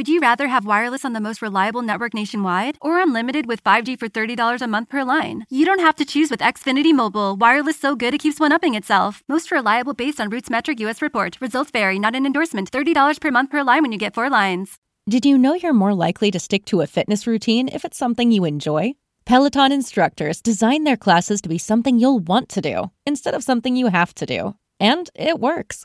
Would you rather have wireless on the most reliable network nationwide or unlimited with 5G for $30 a month per line? You don't have to choose with Xfinity Mobile. Wireless so good it keeps one upping itself. Most reliable based on Roots Metric US report. Results vary, not an endorsement. $30 per month per line when you get four lines. Did you know you're more likely to stick to a fitness routine if it's something you enjoy? Peloton instructors design their classes to be something you'll want to do instead of something you have to do. And it works.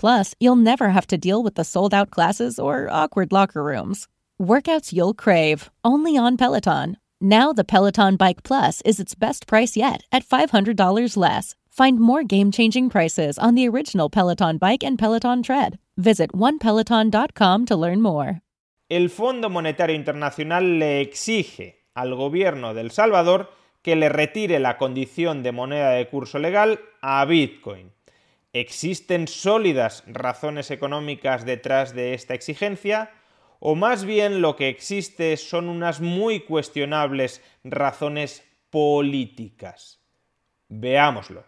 Plus, you'll never have to deal with the sold out classes or awkward locker rooms. Workouts you'll crave, only on Peloton. Now, the Peloton Bike Plus is its best price yet at $500 less. Find more game changing prices on the original Peloton Bike and Peloton Tread. Visit onepeloton.com to learn more. El Fondo Monetario Internacional le exige al gobierno de El Salvador que le retire la condición de moneda de curso legal a Bitcoin. ¿Existen sólidas razones económicas detrás de esta exigencia? ¿O más bien lo que existe son unas muy cuestionables razones políticas? Veámoslo.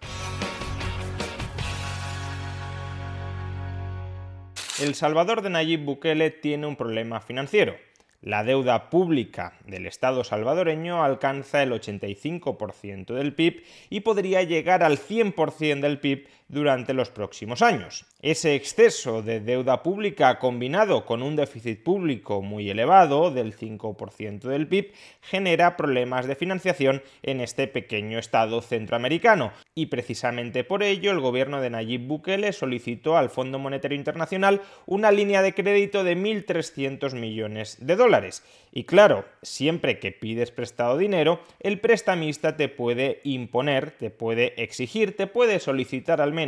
El Salvador de Nayib Bukele tiene un problema financiero. La deuda pública del Estado salvadoreño alcanza el 85% del PIB y podría llegar al 100% del PIB durante los próximos años. Ese exceso de deuda pública combinado con un déficit público muy elevado del 5% del PIB genera problemas de financiación en este pequeño estado centroamericano y precisamente por ello el gobierno de Nayib Bukele solicitó al Fondo Monetario Internacional una línea de crédito de 1.300 millones de dólares. Y claro, siempre que pides prestado dinero, el prestamista te puede imponer, te puede exigir, te puede solicitar al menos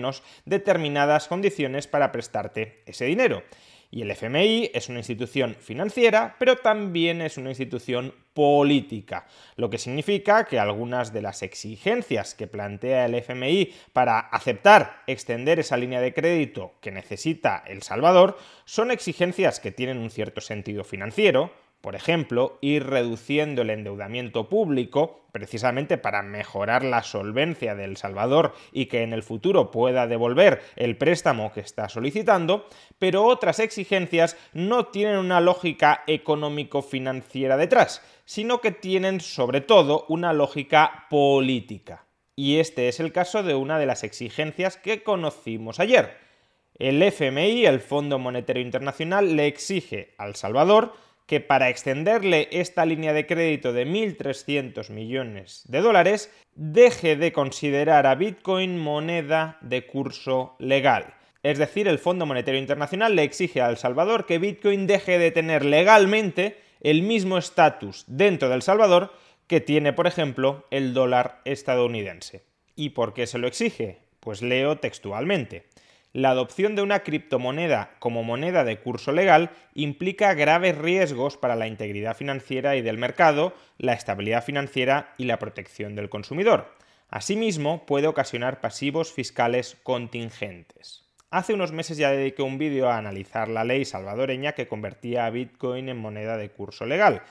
determinadas condiciones para prestarte ese dinero. Y el FMI es una institución financiera, pero también es una institución política, lo que significa que algunas de las exigencias que plantea el FMI para aceptar extender esa línea de crédito que necesita El Salvador son exigencias que tienen un cierto sentido financiero, por ejemplo, ir reduciendo el endeudamiento público, precisamente para mejorar la solvencia de El Salvador y que en el futuro pueda devolver el préstamo que está solicitando, pero otras exigencias no tienen una lógica económico-financiera detrás, sino que tienen sobre todo una lógica política. Y este es el caso de una de las exigencias que conocimos ayer. El FMI, el Fondo Monetario Internacional, le exige al Salvador que para extenderle esta línea de crédito de 1.300 millones de dólares, deje de considerar a Bitcoin moneda de curso legal. Es decir, el Fondo Monetario Internacional le exige a El Salvador que Bitcoin deje de tener legalmente el mismo estatus dentro de El Salvador que tiene, por ejemplo, el dólar estadounidense. ¿Y por qué se lo exige? Pues leo textualmente la adopción de una criptomoneda como moneda de curso legal implica graves riesgos para la integridad financiera y del mercado, la estabilidad financiera y la protección del consumidor. Asimismo, puede ocasionar pasivos fiscales contingentes. Hace unos meses ya dediqué un vídeo a analizar la ley salvadoreña que convertía a Bitcoin en moneda de curso legal.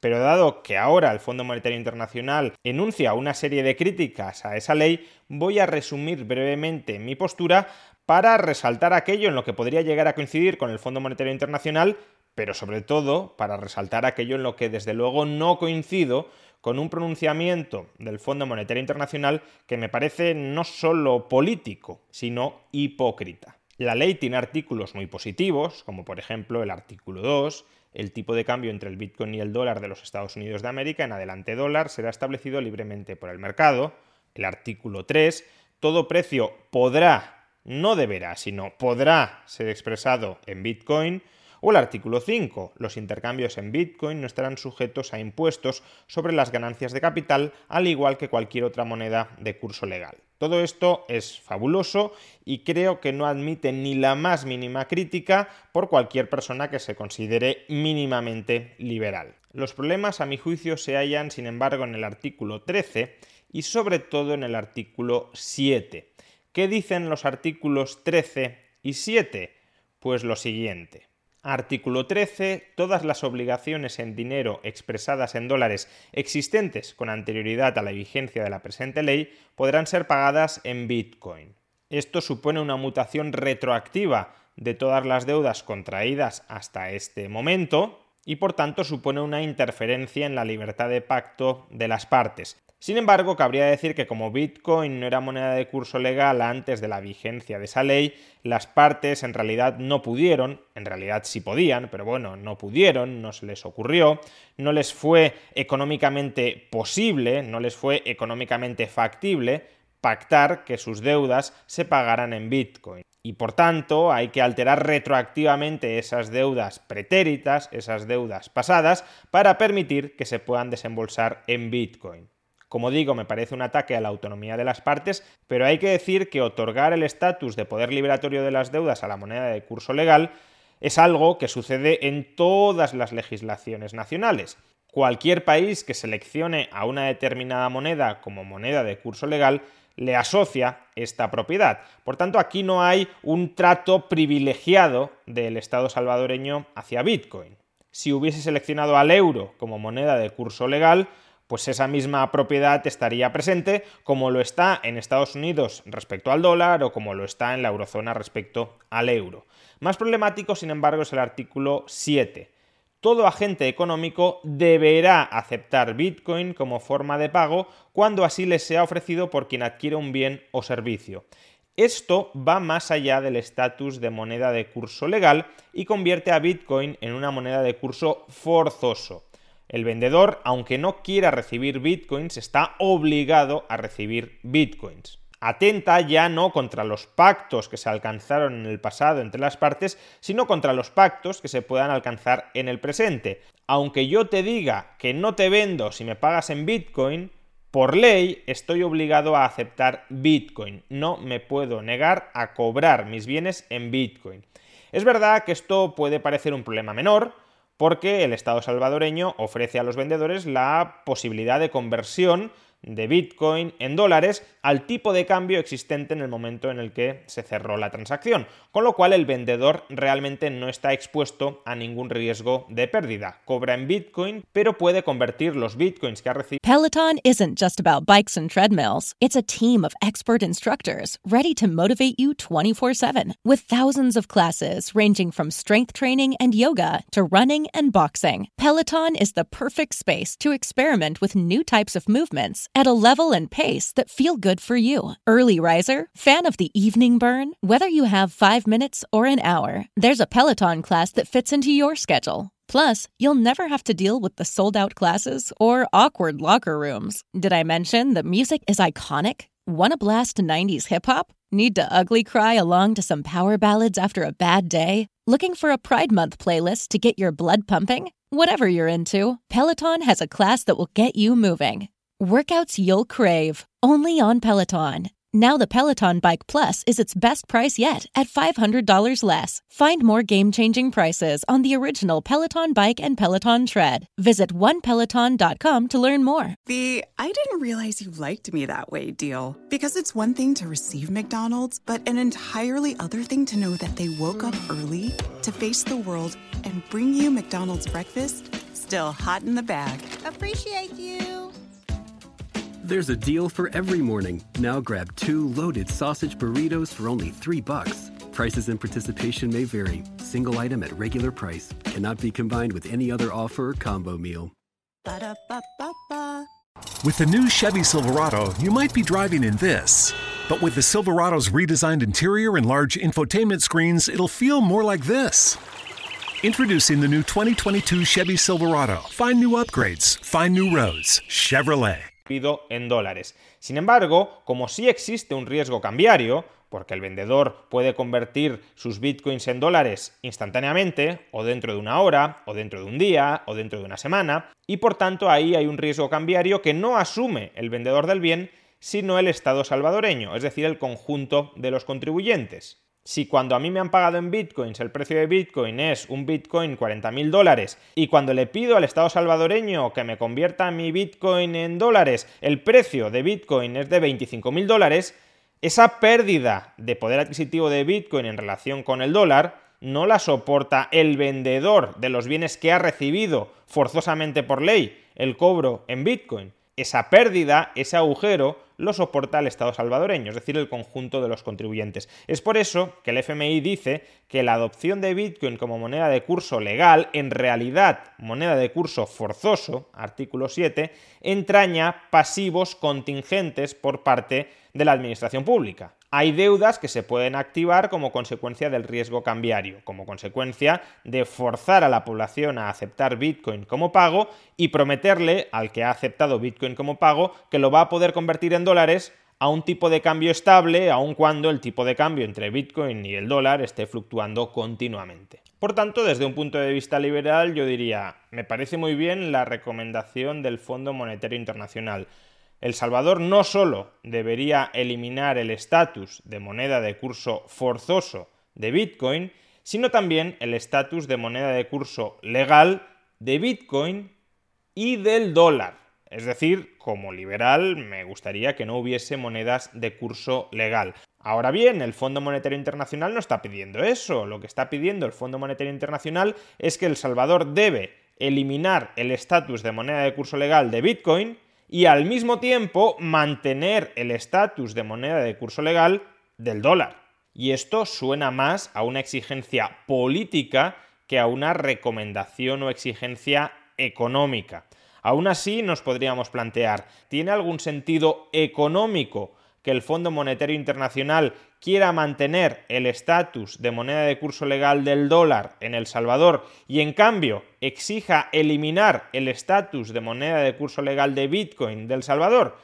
Pero dado que ahora el Fondo Monetario Internacional enuncia una serie de críticas a esa ley, voy a resumir brevemente mi postura para resaltar aquello en lo que podría llegar a coincidir con el Fondo Monetario Internacional, pero sobre todo para resaltar aquello en lo que desde luego no coincido con un pronunciamiento del Fondo Monetario Internacional que me parece no solo político, sino hipócrita. La ley tiene artículos muy positivos, como por ejemplo el artículo 2, el tipo de cambio entre el Bitcoin y el dólar de los Estados Unidos de América en adelante dólar será establecido libremente por el mercado. El artículo 3, todo precio podrá, no deberá, sino podrá ser expresado en Bitcoin. O el artículo 5, los intercambios en Bitcoin no estarán sujetos a impuestos sobre las ganancias de capital, al igual que cualquier otra moneda de curso legal. Todo esto es fabuloso y creo que no admite ni la más mínima crítica por cualquier persona que se considere mínimamente liberal. Los problemas, a mi juicio, se hallan, sin embargo, en el artículo 13 y sobre todo en el artículo 7. ¿Qué dicen los artículos 13 y 7? Pues lo siguiente. Artículo 13. Todas las obligaciones en dinero expresadas en dólares existentes con anterioridad a la vigencia de la presente ley podrán ser pagadas en Bitcoin. Esto supone una mutación retroactiva de todas las deudas contraídas hasta este momento y por tanto supone una interferencia en la libertad de pacto de las partes. Sin embargo, cabría decir que como Bitcoin no era moneda de curso legal antes de la vigencia de esa ley, las partes en realidad no pudieron, en realidad sí podían, pero bueno, no pudieron, no se les ocurrió, no les fue económicamente posible, no les fue económicamente factible pactar que sus deudas se pagaran en Bitcoin. Y por tanto hay que alterar retroactivamente esas deudas pretéritas, esas deudas pasadas, para permitir que se puedan desembolsar en Bitcoin. Como digo, me parece un ataque a la autonomía de las partes, pero hay que decir que otorgar el estatus de poder liberatorio de las deudas a la moneda de curso legal es algo que sucede en todas las legislaciones nacionales. Cualquier país que seleccione a una determinada moneda como moneda de curso legal le asocia esta propiedad. Por tanto, aquí no hay un trato privilegiado del Estado salvadoreño hacia Bitcoin. Si hubiese seleccionado al euro como moneda de curso legal, pues esa misma propiedad estaría presente como lo está en Estados Unidos respecto al dólar o como lo está en la eurozona respecto al euro. Más problemático, sin embargo, es el artículo 7. Todo agente económico deberá aceptar Bitcoin como forma de pago cuando así le sea ofrecido por quien adquiere un bien o servicio. Esto va más allá del estatus de moneda de curso legal y convierte a Bitcoin en una moneda de curso forzoso. El vendedor, aunque no quiera recibir bitcoins, está obligado a recibir bitcoins. Atenta ya no contra los pactos que se alcanzaron en el pasado entre las partes, sino contra los pactos que se puedan alcanzar en el presente. Aunque yo te diga que no te vendo si me pagas en bitcoin, por ley estoy obligado a aceptar bitcoin. No me puedo negar a cobrar mis bienes en bitcoin. Es verdad que esto puede parecer un problema menor, porque el Estado salvadoreño ofrece a los vendedores la posibilidad de conversión de Bitcoin en dólares al tipo de cambio existente en el momento en el que se cerró la transacción, con lo cual el vendedor realmente no está expuesto a ningún riesgo de pérdida. Cobra en Bitcoin, pero puede convertir los Bitcoins que ha recibido. Peloton isn't just about bikes and treadmills. It's a team of expert instructors ready to motivate you 24/7 with thousands of classes ranging from strength training and yoga to running and boxing. Peloton is the perfect space to experiment with new types of movements at a level and pace that feel good for you. Early riser, fan of the evening burn, whether you have 5 minutes or an hour, there's a Peloton class that fits into your schedule. Plus, you'll never have to deal with the sold out classes or awkward locker rooms. Did I mention that music is iconic? Want to blast 90s hip hop? Need to ugly cry along to some power ballads after a bad day? Looking for a Pride Month playlist to get your blood pumping? Whatever you're into, Peloton has a class that will get you moving. Workouts you'll crave, only on Peloton. Now the Peloton Bike Plus is its best price yet at $500 less. Find more game-changing prices on the original Peloton Bike and Peloton Tread. Visit onepeloton.com to learn more. The I didn't realize you liked me that way deal. Because it's one thing to receive McDonald's, but an entirely other thing to know that they woke up early to face the world and bring you McDonald's breakfast still hot in the bag. Appreciate you. There's a deal for every morning. Now grab two loaded sausage burritos for only three bucks. Prices and participation may vary. Single item at regular price cannot be combined with any other offer or combo meal. Ba-da-ba-ba-ba. With the new Chevy Silverado, you might be driving in this. But with the Silverado's redesigned interior and large infotainment screens, it'll feel more like this. Introducing the new 2022 Chevy Silverado. Find new upgrades, find new roads. Chevrolet. En dólares. Sin embargo, como sí existe un riesgo cambiario, porque el vendedor puede convertir sus bitcoins en dólares instantáneamente, o dentro de una hora, o dentro de un día, o dentro de una semana, y por tanto ahí hay un riesgo cambiario que no asume el vendedor del bien, sino el Estado salvadoreño, es decir, el conjunto de los contribuyentes. Si cuando a mí me han pagado en bitcoins el precio de bitcoin es un bitcoin 40 mil dólares y cuando le pido al Estado salvadoreño que me convierta mi bitcoin en dólares el precio de bitcoin es de 25 mil dólares, esa pérdida de poder adquisitivo de bitcoin en relación con el dólar no la soporta el vendedor de los bienes que ha recibido forzosamente por ley el cobro en bitcoin. Esa pérdida, ese agujero, lo soporta el Estado salvadoreño, es decir, el conjunto de los contribuyentes. Es por eso que el FMI dice que la adopción de Bitcoin como moneda de curso legal, en realidad moneda de curso forzoso, artículo 7, entraña pasivos contingentes por parte de la Administración Pública hay deudas que se pueden activar como consecuencia del riesgo cambiario, como consecuencia de forzar a la población a aceptar Bitcoin como pago y prometerle al que ha aceptado Bitcoin como pago que lo va a poder convertir en dólares a un tipo de cambio estable, aun cuando el tipo de cambio entre Bitcoin y el dólar esté fluctuando continuamente. Por tanto, desde un punto de vista liberal, yo diría, me parece muy bien la recomendación del Fondo Monetario Internacional el Salvador no solo debería eliminar el estatus de moneda de curso forzoso de Bitcoin, sino también el estatus de moneda de curso legal de Bitcoin y del dólar. Es decir, como liberal me gustaría que no hubiese monedas de curso legal. Ahora bien, el Fondo Monetario Internacional no está pidiendo eso. Lo que está pidiendo el Fondo Monetario Internacional es que El Salvador debe eliminar el estatus de moneda de curso legal de Bitcoin y al mismo tiempo mantener el estatus de moneda de curso legal del dólar. Y esto suena más a una exigencia política que a una recomendación o exigencia económica. Aún así nos podríamos plantear, ¿tiene algún sentido económico que el Fondo Monetario Internacional quiera mantener el estatus de moneda de curso legal del dólar en El Salvador y en cambio exija eliminar el estatus de moneda de curso legal de Bitcoin del Salvador,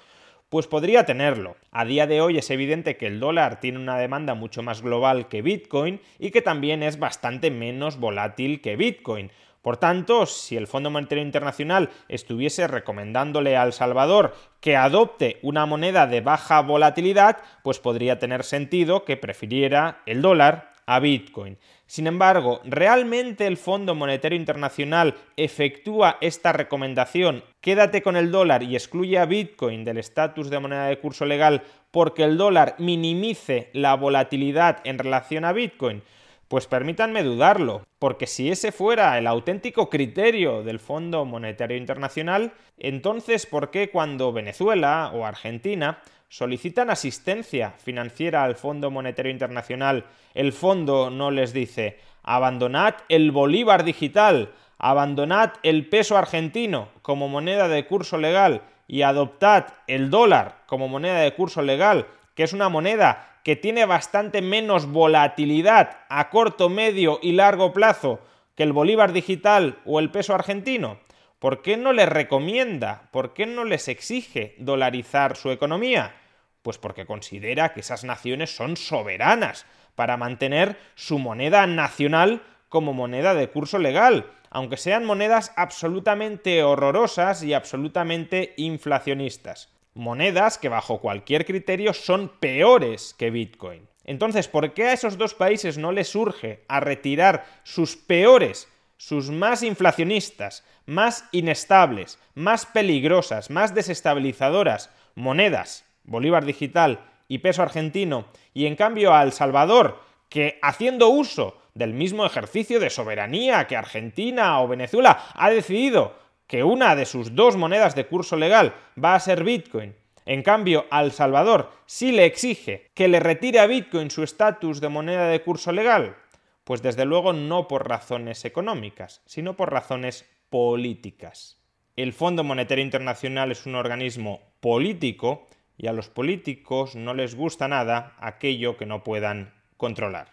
pues podría tenerlo. A día de hoy es evidente que el dólar tiene una demanda mucho más global que Bitcoin y que también es bastante menos volátil que Bitcoin. Por tanto, si el Fondo Monetario Internacional estuviese recomendándole a El Salvador que adopte una moneda de baja volatilidad, pues podría tener sentido que prefiriera el dólar a Bitcoin. Sin embargo, ¿realmente el Fondo Monetario Internacional efectúa esta recomendación? Quédate con el dólar y excluye a Bitcoin del estatus de moneda de curso legal porque el dólar minimice la volatilidad en relación a Bitcoin. Pues permítanme dudarlo, porque si ese fuera el auténtico criterio del Fondo Monetario Internacional, entonces ¿por qué cuando Venezuela o Argentina solicitan asistencia financiera al Fondo Monetario Internacional, el fondo no les dice abandonad el bolívar digital, abandonad el peso argentino como moneda de curso legal y adoptad el dólar como moneda de curso legal, que es una moneda que tiene bastante menos volatilidad a corto, medio y largo plazo que el bolívar digital o el peso argentino? ¿Por qué no les recomienda, por qué no les exige dolarizar su economía? Pues porque considera que esas naciones son soberanas para mantener su moneda nacional como moneda de curso legal, aunque sean monedas absolutamente horrorosas y absolutamente inflacionistas monedas que bajo cualquier criterio son peores que Bitcoin. Entonces, ¿por qué a esos dos países no les urge a retirar sus peores, sus más inflacionistas, más inestables, más peligrosas, más desestabilizadoras monedas, Bolívar digital y peso argentino, y en cambio a El Salvador, que haciendo uso del mismo ejercicio de soberanía que Argentina o Venezuela ha decidido que una de sus dos monedas de curso legal va a ser Bitcoin. En cambio, al Salvador sí le exige que le retire a Bitcoin su estatus de moneda de curso legal. Pues desde luego no por razones económicas, sino por razones políticas. El Fondo Monetario Internacional es un organismo político y a los políticos no les gusta nada aquello que no puedan controlar.